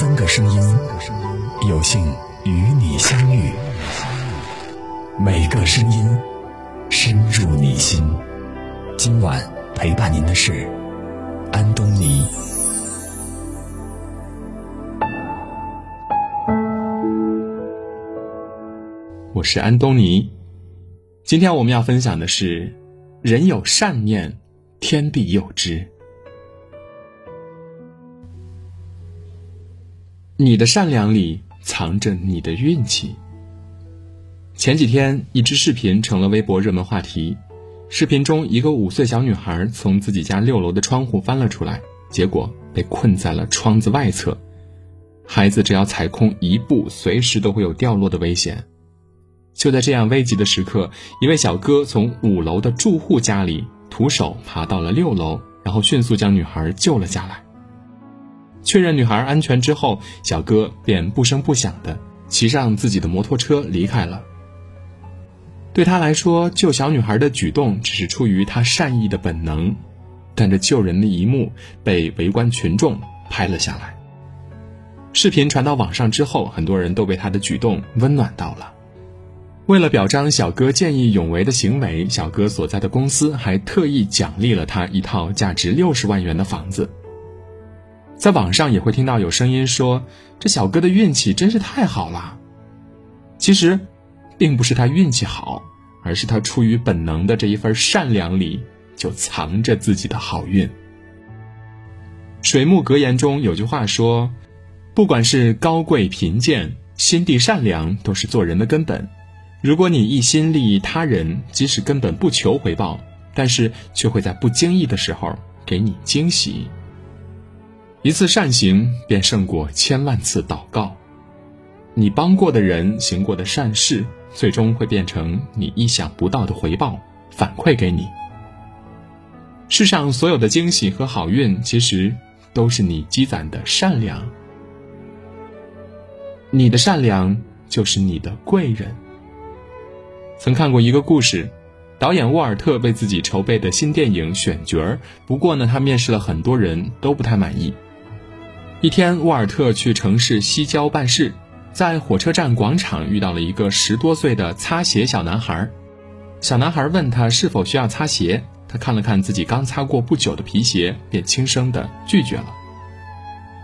三个声音，有幸与你相遇。每个声音深入你心。今晚陪伴您的是安东尼。我是安东尼。今天我们要分享的是：人有善念，天必佑之。你的善良里藏着你的运气。前几天，一支视频成了微博热门话题。视频中，一个五岁小女孩从自己家六楼的窗户翻了出来，结果被困在了窗子外侧。孩子只要踩空一步，随时都会有掉落的危险。就在这样危急的时刻，一位小哥从五楼的住户家里徒手爬到了六楼，然后迅速将女孩救了下来。确认女孩安全之后，小哥便不声不响地骑上自己的摩托车离开了。对他来说，救小女孩的举动只是出于他善意的本能，但这救人的一幕被围观群众拍了下来。视频传到网上之后，很多人都被他的举动温暖到了。为了表彰小哥见义勇为的行为，小哥所在的公司还特意奖励了他一套价值六十万元的房子。在网上也会听到有声音说：“这小哥的运气真是太好了。”其实，并不是他运气好，而是他出于本能的这一份善良里就藏着自己的好运。水木格言中有句话说：“不管是高贵贫贱，心地善良都是做人的根本。如果你一心利益他人，即使根本不求回报，但是却会在不经意的时候给你惊喜。”一次善行便胜过千万次祷告。你帮过的人行过的善事，最终会变成你意想不到的回报，反馈给你。世上所有的惊喜和好运，其实都是你积攒的善良。你的善良就是你的贵人。曾看过一个故事，导演沃尔特为自己筹备的新电影选角儿，不过呢，他面试了很多人都不太满意。一天，沃尔特去城市西郊办事，在火车站广场遇到了一个十多岁的擦鞋小男孩。小男孩问他是否需要擦鞋，他看了看自己刚擦过不久的皮鞋，便轻声的拒绝了。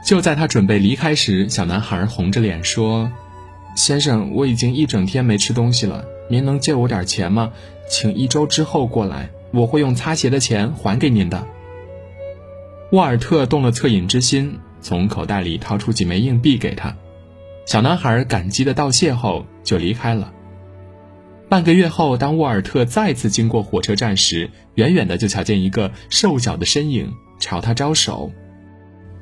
就在他准备离开时，小男孩红着脸说：“先生，我已经一整天没吃东西了，您能借我点钱吗？请一周之后过来，我会用擦鞋的钱还给您的。”沃尔特动了恻隐之心。从口袋里掏出几枚硬币给他，小男孩感激的道谢后就离开了。半个月后，当沃尔特再次经过火车站时，远远的就瞧见一个瘦小的身影朝他招手。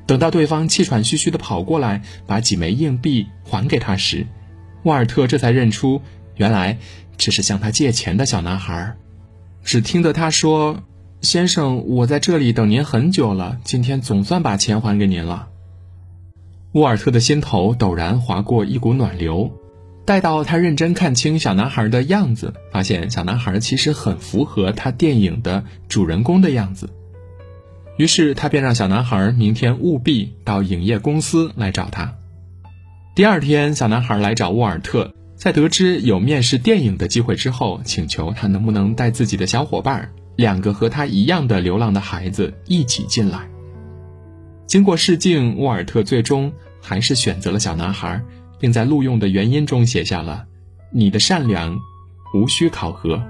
等到对方气喘吁吁的跑过来，把几枚硬币还给他时，沃尔特这才认出，原来这是向他借钱的小男孩。只听得他说：“先生，我在这里等您很久了，今天总算把钱还给您了。”沃尔特的心头陡然划过一股暖流，待到他认真看清小男孩的样子，发现小男孩其实很符合他电影的主人公的样子。于是他便让小男孩明天务必到影业公司来找他。第二天，小男孩来找沃尔特，在得知有面试电影的机会之后，请求他能不能带自己的小伙伴，两个和他一样的流浪的孩子一起进来。经过试镜，沃尔特最终还是选择了小男孩，并在录用的原因中写下了：“你的善良，无需考核。”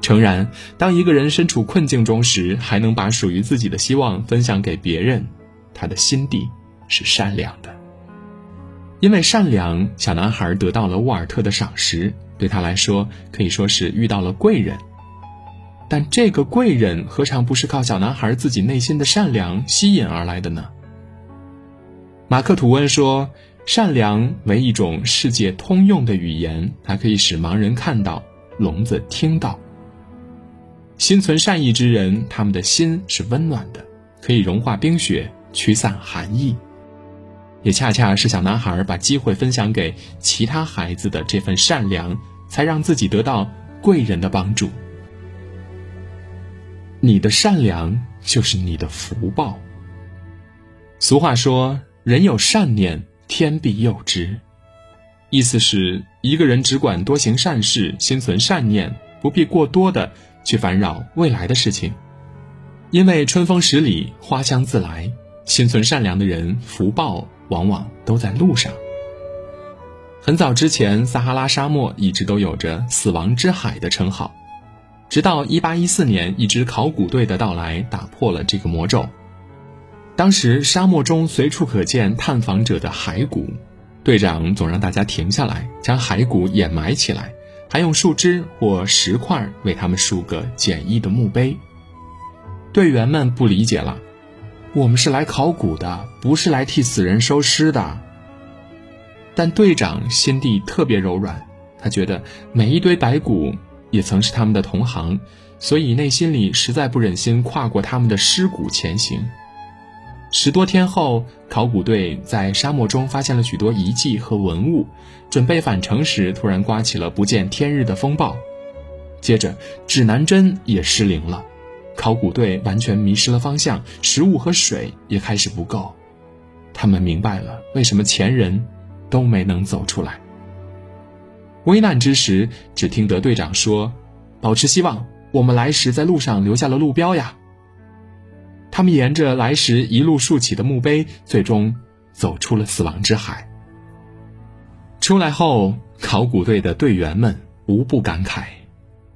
诚然，当一个人身处困境中时，还能把属于自己的希望分享给别人，他的心地是善良的。因为善良，小男孩得到了沃尔特的赏识，对他来说可以说是遇到了贵人。但这个贵人何尝不是靠小男孩自己内心的善良吸引而来的呢？马克·吐温说：“善良为一种世界通用的语言，它可以使盲人看到，聋子听到。心存善意之人，他们的心是温暖的，可以融化冰雪，驱散寒意。也恰恰是小男孩把机会分享给其他孩子的这份善良，才让自己得到贵人的帮助。”你的善良就是你的福报。俗话说：“人有善念，天必佑之。意思是，一个人只管多行善事，心存善念，不必过多的去烦扰未来的事情，因为春风十里，花香自来。心存善良的人，福报往往都在路上。很早之前，撒哈拉沙漠一直都有着“死亡之海”的称号，直到1814年，一支考古队的到来，打破了这个魔咒。当时沙漠中随处可见探访者的骸骨，队长总让大家停下来，将骸骨掩埋起来，还用树枝或石块为他们竖个简易的墓碑。队员们不理解了。我们是来考古的，不是来替死人收尸的。但队长心地特别柔软，他觉得每一堆白骨也曾是他们的同行，所以内心里实在不忍心跨过他们的尸骨前行。十多天后，考古队在沙漠中发现了许多遗迹和文物，准备返程时，突然刮起了不见天日的风暴，接着指南针也失灵了。考古队完全迷失了方向，食物和水也开始不够。他们明白了为什么前人都没能走出来。危难之时，只听得队长说：“保持希望，我们来时在路上留下了路标呀。”他们沿着来时一路竖起的墓碑，最终走出了死亡之海。出来后，考古队的队员们无不感慨。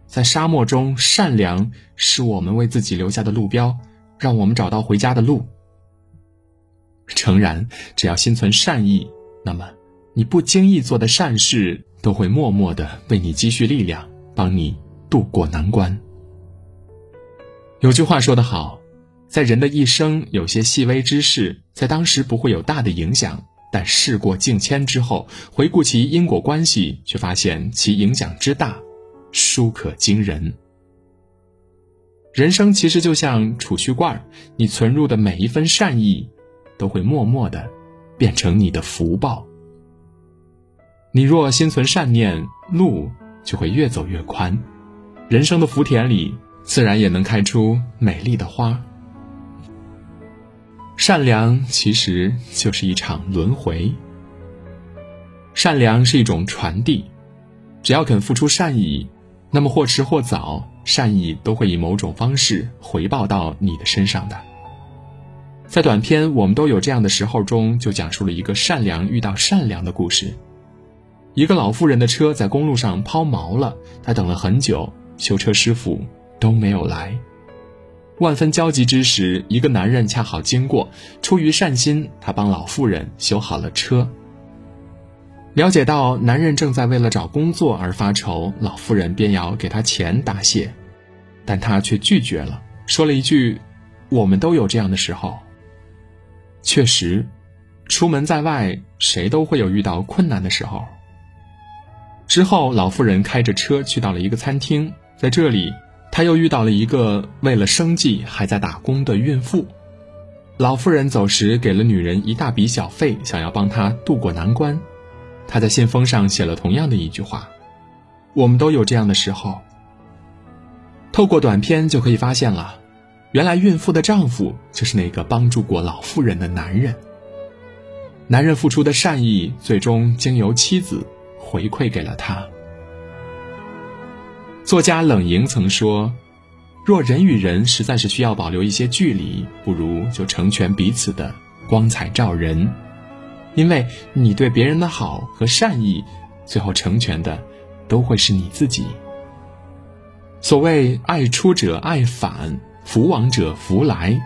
在沙漠中，善良是我们为自己留下的路标，让我们找到回家的路。诚然，只要心存善意，那么你不经意做的善事都会默默的为你积蓄力量，帮你渡过难关。有句话说得好，在人的一生，有些细微之事，在当时不会有大的影响，但事过境迁之后，回顾其因果关系，却发现其影响之大。殊可惊人。人生其实就像储蓄罐，你存入的每一分善意，都会默默的变成你的福报。你若心存善念，路就会越走越宽，人生的福田里自然也能开出美丽的花。善良其实就是一场轮回。善良是一种传递，只要肯付出善意。那么或迟或早，善意都会以某种方式回报到你的身上的。在短片《我们都有这样的时候》中，就讲述了一个善良遇到善良的故事。一个老妇人的车在公路上抛锚了，她等了很久，修车师傅都没有来。万分焦急之时，一个男人恰好经过，出于善心，他帮老妇人修好了车。了解到男人正在为了找工作而发愁，老妇人便要给他钱答谢，但他却拒绝了，说了一句：“我们都有这样的时候。”确实，出门在外，谁都会有遇到困难的时候。之后，老妇人开着车去到了一个餐厅，在这里，她又遇到了一个为了生计还在打工的孕妇。老妇人走时给了女人一大笔小费，想要帮她渡过难关。他在信封上写了同样的一句话：“我们都有这样的时候。”透过短片就可以发现了，原来孕妇的丈夫就是那个帮助过老妇人的男人。男人付出的善意，最终经由妻子回馈给了他。作家冷莹曾说：“若人与人实在是需要保留一些距离，不如就成全彼此的光彩照人。”因为你对别人的好和善意，最后成全的都会是你自己。所谓爱出者爱返，福往者福来。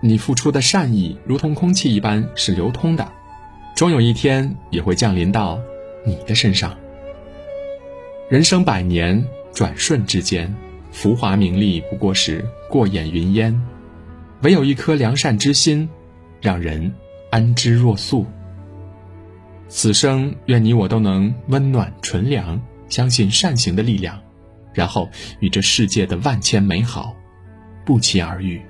你付出的善意如同空气一般是流通的，终有一天也会降临到你的身上。人生百年，转瞬之间，浮华名利不过是过眼云烟，唯有一颗良善之心，让人。安之若素。此生愿你我都能温暖纯良，相信善行的力量，然后与这世界的万千美好不期而遇。